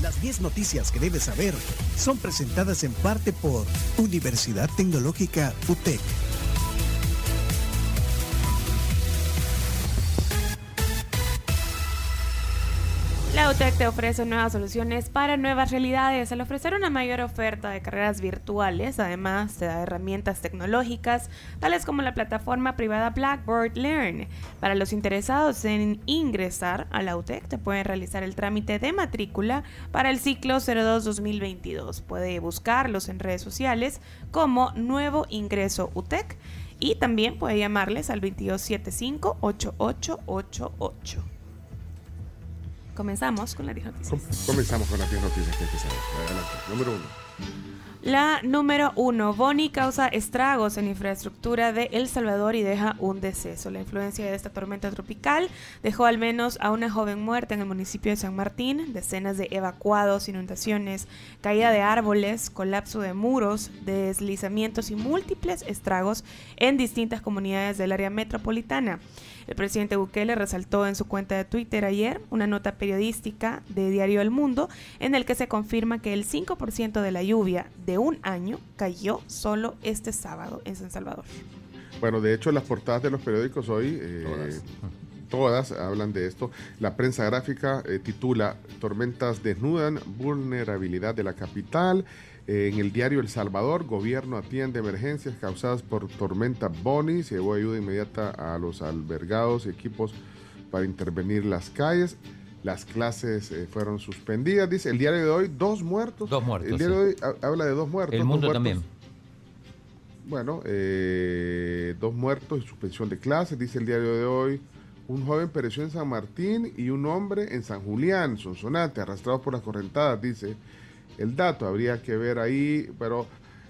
Las 10 noticias que debes saber son presentadas en parte por Universidad Tecnológica UTEC. La UTEC te ofrece nuevas soluciones para nuevas realidades. Al ofrecer una mayor oferta de carreras virtuales, además te da herramientas tecnológicas, tales como la plataforma privada Blackboard Learn. Para los interesados en ingresar a la UTEC, te pueden realizar el trámite de matrícula para el ciclo 02-2022. Puede buscarlos en redes sociales como Nuevo Ingreso UTEC y también puede llamarles al 2275-8888. Comenzamos con las 10 noticias. Comenzamos con las 10 noticias que. Adelante. Número uno. La número uno, Boni causa estragos en infraestructura de El Salvador y deja un deceso. La influencia de esta tormenta tropical dejó al menos a una joven muerta en el municipio de San Martín, decenas de evacuados, inundaciones, caída de árboles, colapso de muros, deslizamientos y múltiples estragos en distintas comunidades del área metropolitana. El presidente Bukele resaltó en su cuenta de Twitter ayer una nota periodística de Diario El Mundo en el que se confirma que el 5% de la lluvia de un año cayó solo este sábado en San Salvador. Bueno, de hecho, las portadas de los periódicos hoy, eh, todas. hablan de esto. La prensa gráfica eh, titula Tormentas desnudan vulnerabilidad de la capital. En el diario El Salvador, gobierno atiende emergencias causadas por tormenta Bonnie. Se llevó ayuda inmediata a los albergados y equipos para intervenir las calles. Las clases eh, fueron suspendidas. Dice el diario de hoy, dos muertos. Dos muertos. El diario de hoy ha- habla de dos muertos. El mundo muertos. también. Bueno, eh, dos muertos y suspensión de clases, dice el diario de hoy. Un joven pereció en San Martín y un hombre en San Julián, Sonsonate, arrastrados por las correntadas, dice el dato. Habría que ver ahí, pero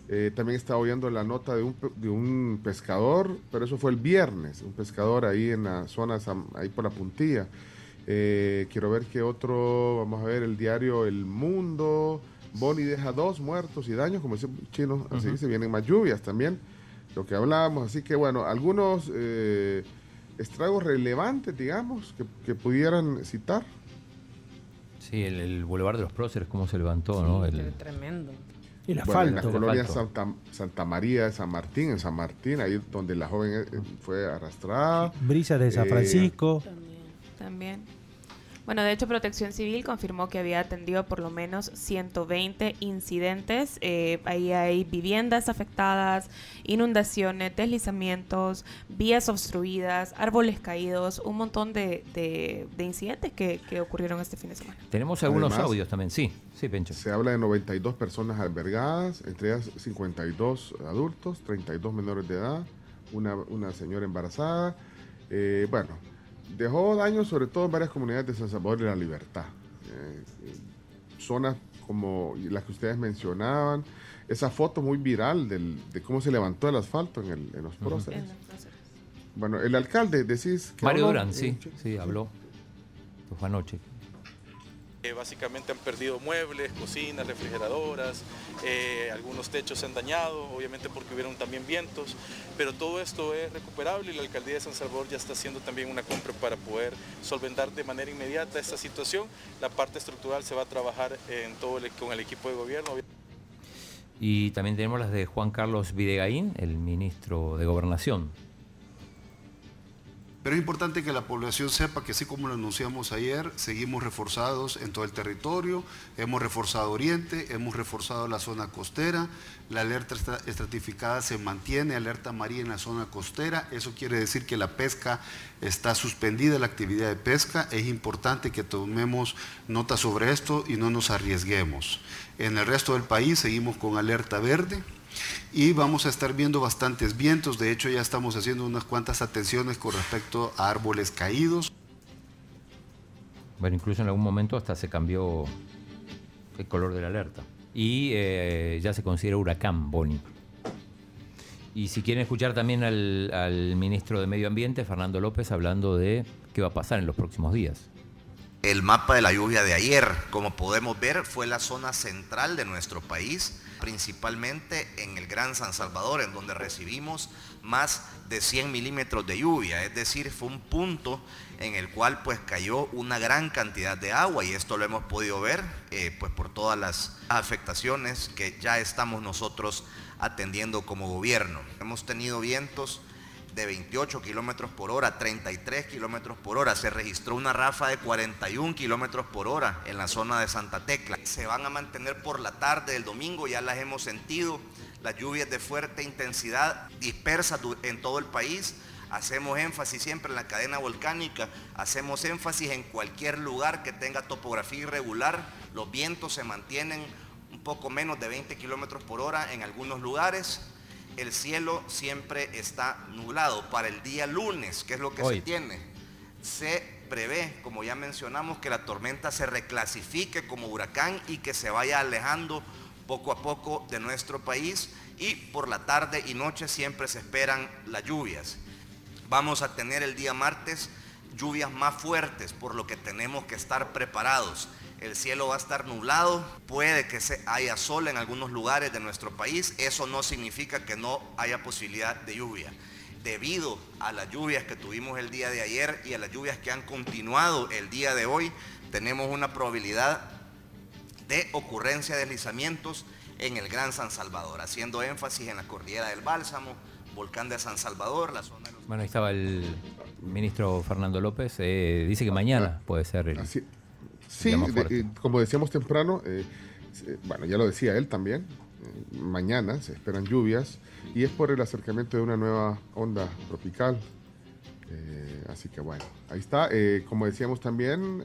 eh, también estaba oyendo la nota de un, de un pescador, pero eso fue el viernes, un pescador ahí en la zona, ahí por la puntilla. Eh, quiero ver qué otro, vamos a ver el diario El Mundo. Boni deja dos muertos y daños, como dice Chino, así Ujú. se vienen más lluvias también, lo que hablábamos. Así que bueno, algunos eh, estragos relevantes, digamos, que, que pudieran citar. Sí, el, el Boulevard de los Próceres, cómo se levantó, ¿no? El- Tremendo. El Bueno, en la asfalto. colonia asfalto. Santa, Santa María de San Martín, en San Martín, ahí donde la joven eh, fue arrastrada. Brisas de San Eh, Francisco. También. Bueno, de hecho, Protección Civil confirmó que había atendido por lo menos 120 incidentes. Eh, ahí hay viviendas afectadas, inundaciones, deslizamientos, vías obstruidas, árboles caídos, un montón de, de- de incidentes que, que ocurrieron este fin de semana. Tenemos algunos Además- audios también, sí, sí, Pencho. Se habla de 92 personas albergadas, entre ellas 52 adultos, 32 menores de edad, una, una señora embarazada. Eh, bueno, dejó daños sobre todo en varias comunidades de San Salvador y La Libertad. Eh, eh, zonas como las que ustedes mencionaban. Esa foto muy viral del- de cómo se levantó el asfalto en, el- en los próceres. Bueno, el alcalde, decís que Mario habló, Durán, eh, sí, sí, habló. Fue anoche. Eh, básicamente han perdido muebles, cocinas, refrigeradoras, eh, algunos techos se han dañado, obviamente porque hubieron también vientos, pero todo esto es recuperable y la alcaldía de San Salvador ya está haciendo también una compra para poder solventar de manera inmediata esta situación. La parte estructural se va a trabajar en todo con el equipo de gobierno. Y también tenemos las de Juan Carlos Videgaín, el ministro de Gobernación. Pero es importante que la población sepa que así como lo anunciamos ayer, seguimos reforzados en todo el territorio, hemos reforzado Oriente, hemos reforzado la zona costera, la alerta estra- estratificada se mantiene, alerta amarilla en la zona costera, eso quiere decir que la pesca está suspendida, la actividad de pesca, es importante que tomemos nota sobre esto y no nos arriesguemos. En el resto del país seguimos con alerta verde, y vamos a estar viendo bastantes vientos. De hecho, ya estamos haciendo unas cuantas atenciones con respecto a árboles caídos. Bueno, incluso en algún momento hasta se cambió el color de la alerta. Y eh, ya se considera huracán Boni. Y si quieren escuchar también al ministro de Medio Ambiente, Fernando López, hablando de qué va a pasar en los próximos días. El mapa de la lluvia de ayer. Como podemos ver, fue la zona central de nuestro país, principalmente en el Gran San Salvador, en donde recibimos más de 100 milímetros de lluvia. Es decir, fue un punto en el cual pues cayó una gran cantidad de agua y esto lo hemos podido ver eh, pues por todas las afectaciones que ya estamos nosotros atendiendo como gobierno. Hemos tenido vientos de 28 kilómetros por hora, 33 kilómetros por hora. Se registró una rafa de 41 kilómetros por hora en la zona de Santa Tecla. Se van a mantener por la tarde del domingo, ya las hemos sentido. Las lluvias de fuerte intensidad dispersas en todo el país. Hacemos énfasis siempre en la cadena volcánica, hacemos énfasis en cualquier lugar que tenga topografía irregular. Los vientos se mantienen un poco menos de 20 kilómetros por hora en algunos lugares el cielo siempre está nublado. Para el día lunes, que es lo que se tiene, se prevé, como ya mencionamos, que la tormenta se reclasifique como huracán y que se vaya alejando poco a poco de nuestro país y por la tarde y noche siempre se esperan las lluvias. Vamos a tener el día martes lluvias más fuertes, por lo que tenemos que estar preparados el cielo va a estar nublado, puede que haya sol en algunos lugares de nuestro país, eso no significa que no haya posibilidad de lluvia. Debido a las lluvias que tuvimos el día de ayer y a las lluvias que han continuado el día de hoy, tenemos una probabilidad de ocurrencia de deslizamientos en el Gran San Salvador, haciendo énfasis en la cordillera del Bálsamo, volcán de San Salvador, la zona de Bueno, ahí estaba el ministro Fernando López, eh, dice que mañana puede ser el... Sí, como decíamos temprano, eh, bueno, ya lo decía él también, eh, mañana se esperan lluvias y es por el acercamiento de una nueva onda tropical. Eh, así que bueno, ahí está. como decíamos también,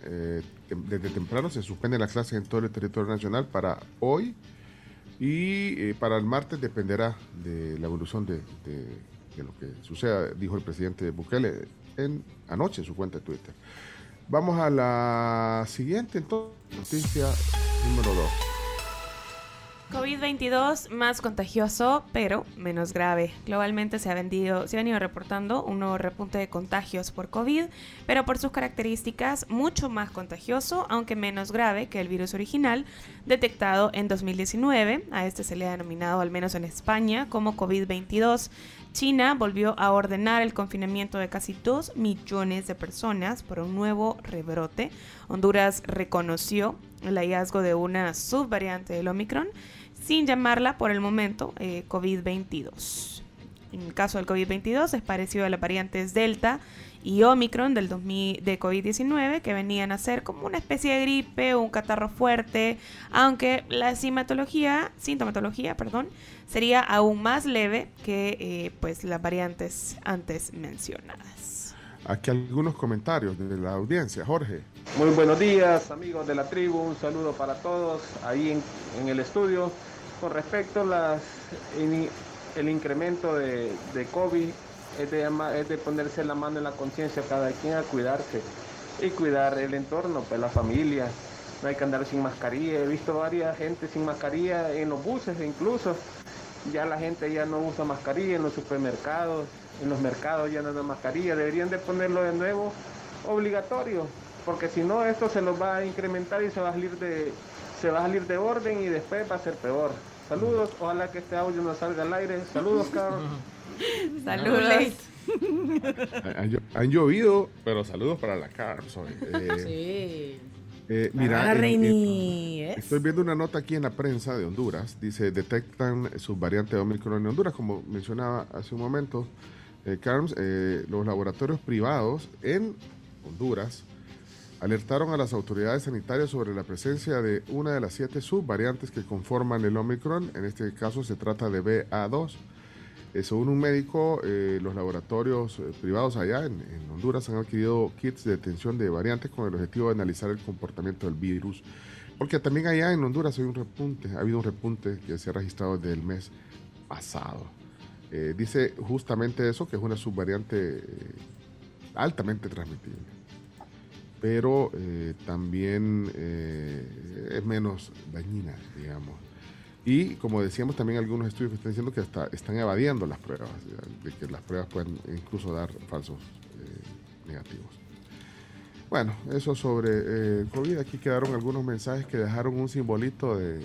desde temprano se suspende la clase en todo el territorio nacional para hoy y para el martes dependerá de la evolución de, de lo que suceda, dijo el presidente Bukele en, anoche en su cuenta de Twitter. Vamos a la siguiente entonces, noticia número 2. COVID-22 más contagioso, pero menos grave. Globalmente se ha, vendido, se ha venido reportando un nuevo repunte de contagios por COVID, pero por sus características mucho más contagioso, aunque menos grave que el virus original, detectado en 2019. A este se le ha denominado, al menos en España, como COVID-22. China volvió a ordenar el confinamiento de casi 2 millones de personas por un nuevo rebrote. Honduras reconoció el hallazgo de una subvariante del Omicron sin llamarla por el momento eh, COVID-22. En el caso del COVID-22 es parecido a las variantes Delta y Omicron del 2000, de COVID-19 que venían a ser como una especie de gripe o un catarro fuerte, aunque la sintomatología, sintomatología perdón, sería aún más leve que eh, pues las variantes antes mencionadas. Aquí algunos comentarios de la audiencia, Jorge. Muy buenos días amigos de la tribu, un saludo para todos ahí en, el estudio. Con respecto a el incremento de, de COVID, es de, es de ponerse la mano en la conciencia cada quien a cuidarse y cuidar el entorno, pues la familia. No hay que andar sin mascarilla. He visto varias gente sin mascarilla en los buses incluso. Ya la gente ya no usa mascarilla en los supermercados, en los mercados ya no usa mascarilla. Deberían de ponerlo de nuevo obligatorio, porque si no esto se los va a incrementar y se va a salir de, se va a salir de orden y después va a ser peor. Saludos, ojalá que este audio no salga al aire. Saludos, Carlos. Saludos. Han, llovido, pero saludos para la Carlos eh, sí. Eh, mira, estoy viendo una nota aquí en la prensa de Honduras. Dice, detectan subvariante de Omicron en Honduras, como mencionaba hace un momento. Eh, Carms, eh, los laboratorios privados en Honduras alertaron a las autoridades sanitarias sobre la presencia de una de las siete subvariantes que conforman el Omicron. En este caso se trata de BA2 eh, según un médico, eh, los laboratorios eh, privados allá en, Honduras han adquirido kits de detención de variantes con el objetivo de analizar el comportamiento del virus. Porque también allá en Honduras hay un repunte, ha habido un repunte que se ha registrado desde el mes pasado. dice justamente eso, que es una subvariante altamente transmitible. Pero también es menos dañina, digamos. Y como decíamos, también algunos estudios están diciendo que hasta están evadiendo las pruebas, de que las pruebas pueden incluso dar falsos eh, negativos. Bueno, eso sobre eh, COVID. Aquí quedaron algunos mensajes que dejaron un simbolito de-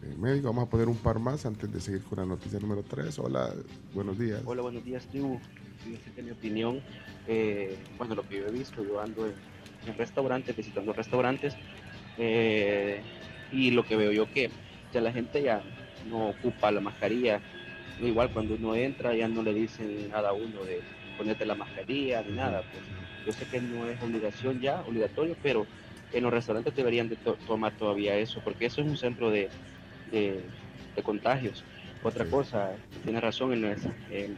de médico. Vamos a poner un par más antes de seguir con la noticia número 3. Hola, buenos días. Hola, buenos días, tribu. Fíjense que mi opinión, eh, bueno, lo que yo he visto, yo ando en, en restaurantes, visitando restaurantes, eh, y lo que veo yo que ya la gente ya no ocupa la mascarilla. Igual cuando uno entra ya no le dicen nada a uno de ponerte la mascarilla ni nada. Pues yo sé que no es obligación ya, obligatorio, pero en los restaurantes deberían de to- tomar todavía eso, porque eso es un centro de, de- de contagios. Otra cosa, tiene razón en las en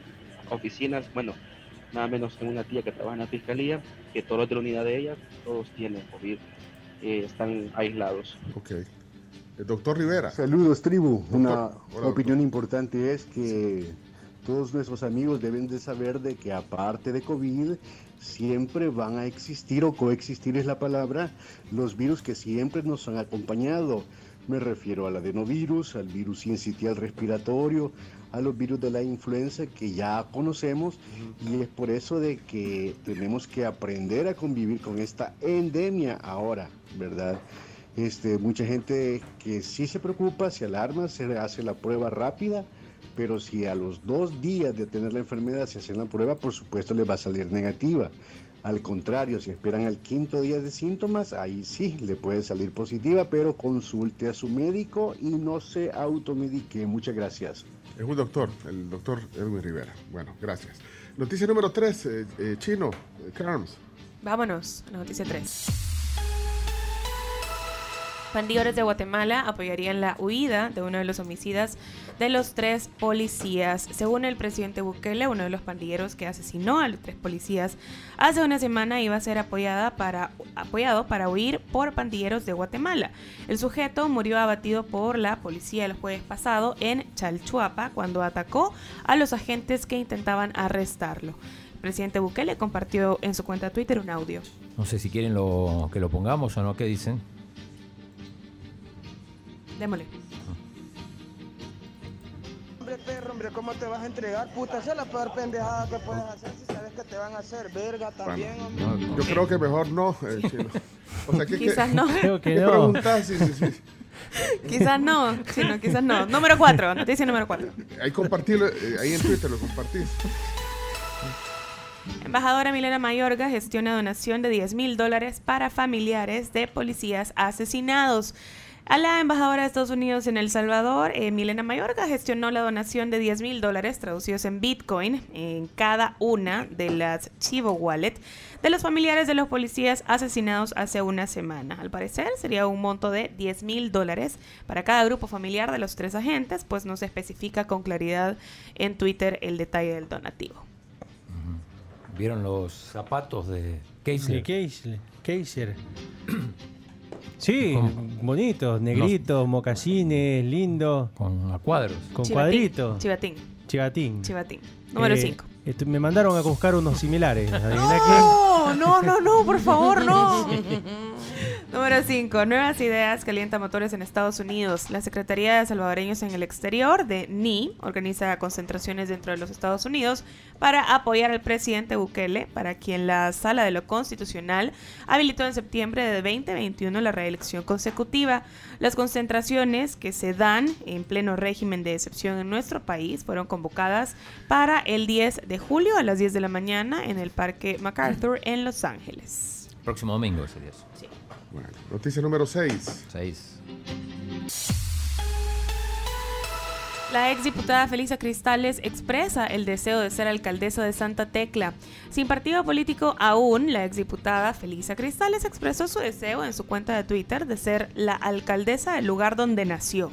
oficinas, bueno, nada menos que una tía que trabaja en la fiscalía, que todos los de la unidad de ella, todos tienen COVID, eh, están aislados. Ok. El doctor Rivera. Saludos, tribu. Una Hola, opinión importante es que todos nuestros amigos deben de saber de que aparte de COVID, siempre van a existir o coexistir es la palabra, los virus que siempre nos han acompañado. Me refiero al adenovirus, al virus sincitial respiratorio, a los virus de la influenza que ya conocemos y es por eso de que tenemos que aprender a convivir con esta endemia ahora, ¿verdad? Este, mucha gente que sí se preocupa, se alarma, se hace la prueba rápida, pero si a los dos días de tener la enfermedad se hacen la prueba, por supuesto les va a salir negativa. Al contrario, si esperan al quinto día de síntomas, ahí sí le puede salir positiva, pero consulte a su médico y no se automedique. Muchas gracias. Es un doctor, el doctor Edwin Rivera. Bueno, gracias. Noticia número 3, Chino, eh, Carms. Vámonos noticia 3. Pandilleros de Guatemala apoyarían la huida de uno de los homicidas de los tres policías. Según el presidente Bukele, uno de los pandilleros que asesinó a los tres policías hace una semana iba a ser apoyada para, apoyado para huir por pandilleros de Guatemala. El sujeto murió abatido por la policía el jueves pasado en Chalchuapa cuando atacó a los agentes que intentaban arrestarlo. El presidente Bukele compartió en su cuenta Twitter un audio. No sé si quieren lo, que lo pongamos o no, ¿qué dicen? Démosle. Hombre, perro, hombre, ¿cómo te vas a entregar? Puta, esa es la peor pendejada que puedes hacer si sabes que te van a hacer verga también, hombre. No, yo creo que mejor no, eh, Chino. O sea, que, Quizás no. Creo que ¿qué no. preguntas? Sí, sí, sí. Quizás no, sí, no, quizás no. Número 4, noticia número 4. Ahí compartirlo, eh, ahí en Twitter lo compartís. Embajadora Milena Mayorga gestiona donación de 10 mil dólares para familiares de policías asesinados. A la embajadora de Estados Unidos en El Salvador, eh, Milena Mayorga, gestionó la donación de 10 mil dólares traducidos en Bitcoin en cada una de las Chivo Wallet de los familiares de los policías asesinados hace una semana. Al parecer sería un monto de 10 mil dólares para cada grupo familiar de los tres agentes, pues no se especifica con claridad en Twitter el detalle del donativo. ¿Vieron los zapatos de De Keisler? Keisler. Sí, ¿Cómo? bonitos, negritos, mocasines, lindos, Con a cuadros. con Chivatín, cuadritos. Chivatín. Chivatín. Chivatín. Número Eh, 5. esto- me mandaron a buscar unos similares. ¿Adivina No, no, no, no, por favor, no. Número 5. Nuevas ideas calienta motores en Estados Unidos. La Secretaría de Salvadoreños en el Exterior de NI organiza concentraciones dentro de los Estados Unidos para apoyar al presidente Bukele, para quien la Sala de lo Constitucional habilitó en septiembre de 2021 la reelección consecutiva. Las concentraciones que se dan en pleno régimen de excepción en nuestro país fueron convocadas para el 10 de julio a las 10 de la mañana en el Parque MacArthur en Los Ángeles. Próximo domingo ese 10. Bueno, noticia número 6. Seis. La exdiputada Felisa Cristales expresa el deseo de ser alcaldesa de Santa Tecla. Sin partido político aún, la exdiputada Felisa Cristales expresó su deseo en su cuenta de Twitter de ser la alcaldesa del lugar donde nació.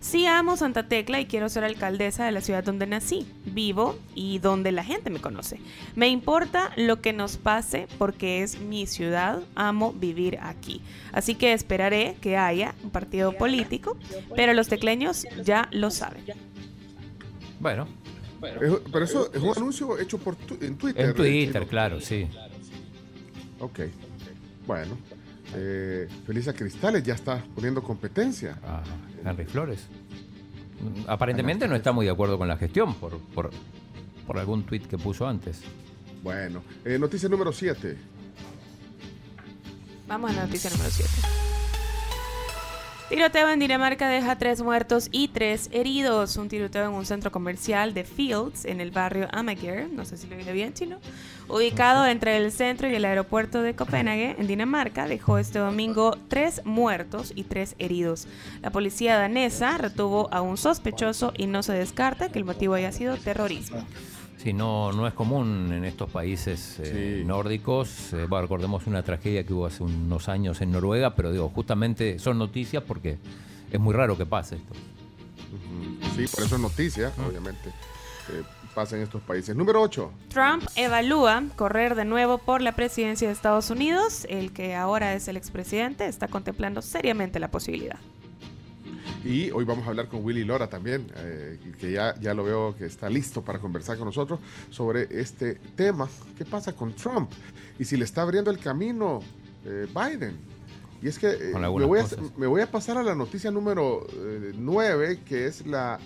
Sí amo Santa Tecla y quiero ser alcaldesa de la ciudad donde nací, vivo y donde la gente me conoce. Me importa lo que nos pase porque es mi ciudad, amo vivir aquí. Así que esperaré que haya un partido político, pero los tecleños ya lo saben. Bueno, pero eso es un anuncio hecho por tu- en Twitter. en Twitter, claro, sí. Ok. Bueno. Eh, Felisa Cristales ya está poniendo competencia. A Henry Flores. Mm, Aparentemente no está muy de acuerdo con la gestión por, por, por algún tuit que puso antes. Bueno. Eh, noticia número 7. Vamos a la noticia número 7. Tiroteo en Dinamarca deja tres muertos y tres heridos. Un tiroteo en un centro comercial de Fields en el barrio Amager, no sé si lo dije bien chino, ubicado entre el centro y el aeropuerto de Copenhague, en Dinamarca, dejó este domingo tres muertos y tres heridos. La policía danesa retuvo a un sospechoso y no se descarta que el motivo haya sido terrorismo. Sí, no, no es común en estos países eh, nórdicos. Eh, bueno, recordemos una tragedia que hubo hace unos años en Noruega, pero digo, justamente son noticias porque es muy raro que pase esto. Sí, por eso es noticia, obviamente, que pasa en estos países. Número 8. Trump evalúa correr de nuevo por la presidencia de Estados Unidos. El que ahora es el expresidente está contemplando seriamente la posibilidad. Y hoy vamos a hablar con Willy Lora también, eh, que ya, ya lo veo que está listo para conversar con nosotros sobre este tema. ¿Qué pasa con Trump? Y si le está abriendo el camino eh, Biden. Y es que eh, me, voy a, me voy a pasar a la noticia número 9, que es la,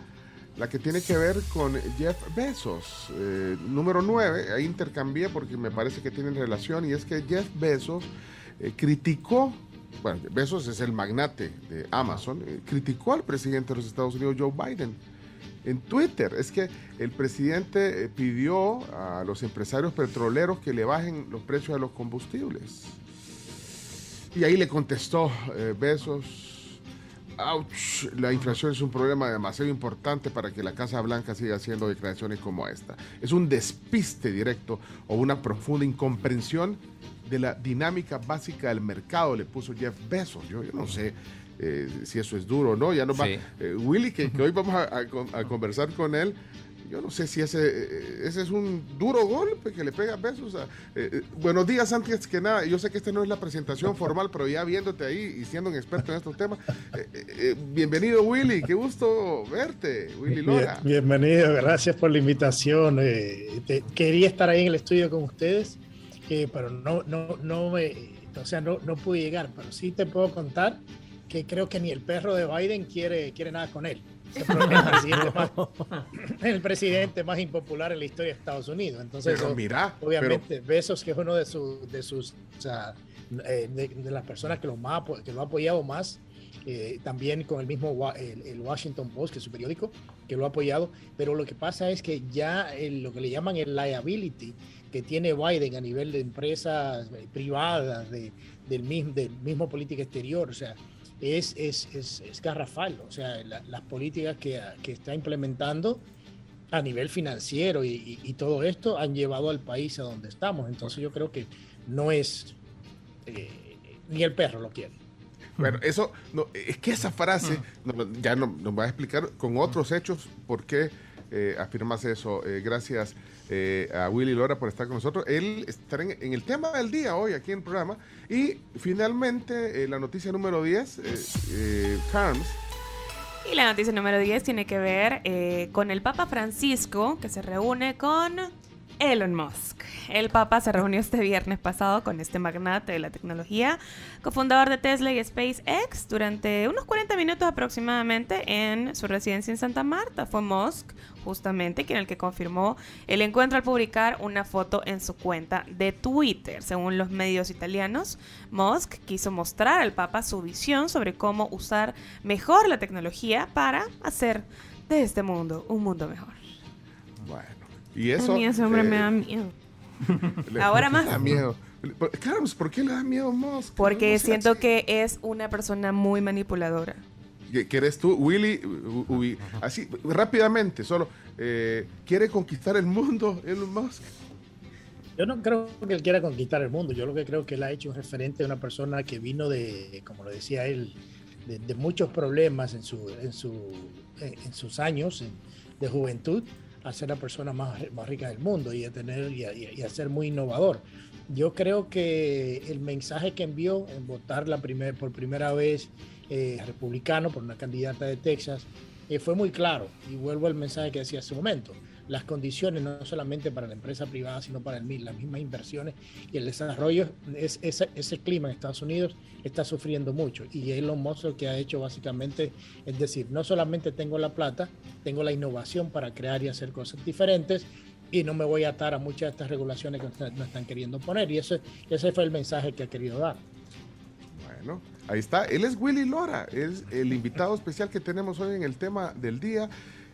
la que tiene que ver con Jeff Bezos. Eh, número 9, ahí intercambié porque me parece que tienen relación, y es que Jeff Bezos eh, criticó, bueno, Bezos es el magnate de Amazon, eh, criticó al presidente de los Estados Unidos, Joe Biden. En Twitter es que el presidente eh, pidió a los empresarios petroleros que le bajen los precios de los combustibles. Y ahí le contestó eh, Besos, ouch, la inflación es un problema demasiado importante para que la Casa Blanca siga haciendo declaraciones como esta. Es un despiste directo o una profunda incomprensión de la dinámica básica del mercado, le puso Jeff Bezos. Yo, yo no sé eh, si eso es duro o no. Ya nos va, Sí. eh, Willy, que, que hoy vamos a, a a conversar con él. Yo no sé si ese, eh, ese es un duro golpe que le pega a Besos. a- eh, eh, buenos días, antes que nada. Yo sé que esta no es la presentación formal, pero ya viéndote ahí y siendo un experto en estos temas. eh, eh, eh, bienvenido, Willy. Qué gusto verte, Willy Lora. Bien- bienvenido, gracias por la invitación. eh, te- quería estar ahí en el estudio con ustedes, eh, pero no, no, no, me, o sea, no, no pude llegar. Pero sí te puedo contar que creo que ni el perro de Biden quiere, quiere nada con él. Es el presidente, más, el presidente más impopular en la historia de Estados Unidos. Entonces, Pero eso, mira, obviamente, Besos, que es uno de, sus de sus, o sea, eh, de, de las personas que lo, más, que lo ha apoyado más, eh, también con el mismo el, el Washington Post, que es su periódico, que lo ha apoyado, pero lo que pasa es que ya el- lo que le llaman el liability que tiene Biden a nivel de empresas eh, privadas, de, del, mismo, del mismo política exterior, o sea, es, es, es, es garrafal, o sea, la- las políticas que, que está implementando a nivel financiero y, y- y todo esto han llevado al país a donde estamos, entonces yo creo que no es, eh, ni el perro lo quiere. Bueno, eso, no, es que esa frase, no, ya no- nos va a explicar con otros hechos por qué eh, afirmas eso. Eh, gracias eh, a Willy Lora por estar con nosotros. Él estará en, en el tema del día hoy aquí en el programa. Y finalmente, eh, la noticia número 10, eh, Carms. Y la noticia número 10 tiene que ver con el Papa Francisco, que se reúne con Elon Musk. El Papa se reunió este viernes pasado con este magnate de la tecnología, cofundador de Tesla y SpaceX, durante unos 40 minutos aproximadamente en su residencia en Santa Marta. Fue Musk, justamente, quien el que confirmó el encuentro al publicar una foto en su cuenta de Twitter. Según los medios italianos, Musk quiso mostrar al Papa su visión sobre cómo usar mejor la tecnología para hacer de este mundo un mundo mejor. Bueno, y eso. a mí ese hombre eh, me da miedo. le- Ahora más. da miedo. Por- Carms, ¿por qué le da miedo Musk? Porque siento que es una persona muy manipuladora. que eres tú, Willy, u- u- así rápidamente, solo eh, quiere conquistar el mundo, Elon Musk. Yo no creo que él quiera conquistar el mundo. Yo lo que creo que él ha hecho es referente de una persona que vino de, como lo decía él, de, de muchos problemas en, su, en, su, en, en sus años en- de juventud a ser la persona más, más rica del mundo y a, tener, y a, ser muy innovador. Yo creo que el mensaje que envió en votar la primer, por primera vez eh, republicano por una candidata de Texas eh, fue muy claro. Y vuelvo al mensaje que decía hace un momento. Las condiciones no solamente para la empresa privada, sino para el mi- las mismas inversiones y el desarrollo, es, ese, ese clima en Estados Unidos está sufriendo mucho. Y Elon Musk lo que ha hecho básicamente es decir, no solamente tengo la plata, tengo la innovación para crear y hacer cosas diferentes y no me voy a atar a muchas de estas regulaciones que nos están queriendo poner. Y ese, ese fue el mensaje que ha querido dar. Bueno, ahí está. Él es Willy Lora, es el invitado especial que tenemos hoy en el tema del día.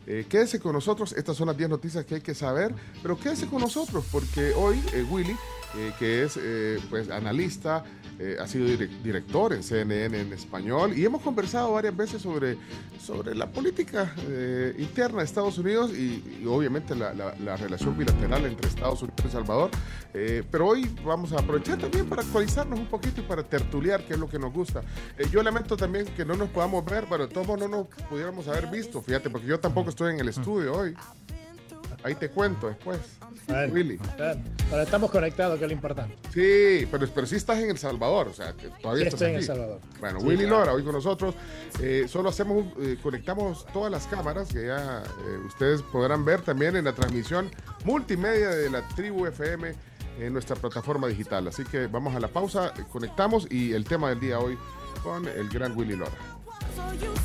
Eh, quédese con nosotros, estas son las 10 noticias que hay que saber, pero quédese con nosotros porque hoy eh, Willy, eh, que es eh, pues analista, eh, ha sido direc- director en CNN en español y hemos conversado varias veces sobre, sobre la política interna de Estados Unidos y, obviamente la, la- la relación bilateral entre Estados Unidos y El Salvador. Pero hoy vamos a aprovechar también para actualizarnos un poquito y para tertuliar, que es lo que nos gusta. Yo lamento también que no nos podamos ver, pero todos modos no nos pudiéramos haber visto, fíjate, porque yo tampoco estoy en el estudio hoy. Ahí te cuento después. Bueno, Willy. Pero estamos conectados, que es lo importante. Sí, pero, pero sí estás en El Salvador, o sea, que todavía Sí, estás estoy en. El Salvador. Bueno, Sí, Willy claro. Lora hoy con nosotros. Eh, solo hacemos, eh, conectamos todas las cámaras que ya eh, ustedes podrán ver también en la transmisión multimedia de la Tribu FM en nuestra plataforma digital. Así que vamos a la pausa, conectamos y el tema del día hoy con el gran Willy Lora.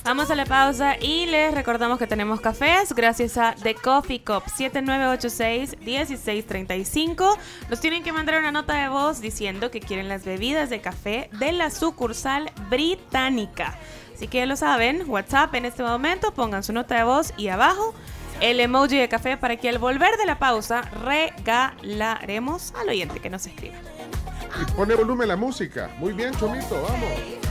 Vamos a la pausa y les recordamos que tenemos cafés gracias a The Coffee Cup 7986-1635. Nos tienen que mandar una nota de voz diciendo que quieren las bebidas de café de la sucursal británica. Así que ya lo saben, WhatsApp en este momento, pongan su nota de voz y abajo el emoji de café para que al volver de la pausa regalaremos al oyente que nos escriba. Y pone volumen la música. Muy bien, Chomito, vamos.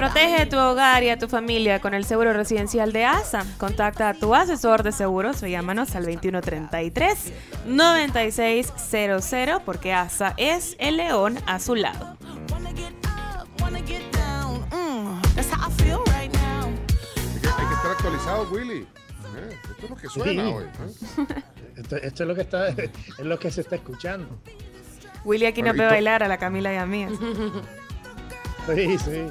Protege tu hogar y a tu familia con el seguro residencial de ASA. Contacta a tu asesor de seguros o llámanos al 2133-9600 porque ASA es el león a su lado. Hay que, hay que estar actualizado, Willy. Eh, esto es lo que suena Sí. hoy. ¿eh? Esto, esto es lo que está, es lo que se está escuchando. Willy aquí Bueno, ve to- bailar a la Camila y a mí. Sí, sí.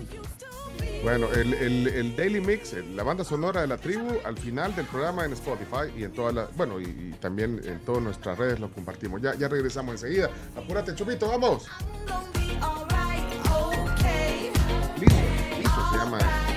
Bueno, el, el, el, Daily Mix, eh, la banda sonora de la tribu, al final del programa en Spotify y en todas las, bueno, y, también en todas nuestras redes lo compartimos. Ya, ya regresamos enseguida. Apúrate, Chupito, vamos. Listo, listo, se llama.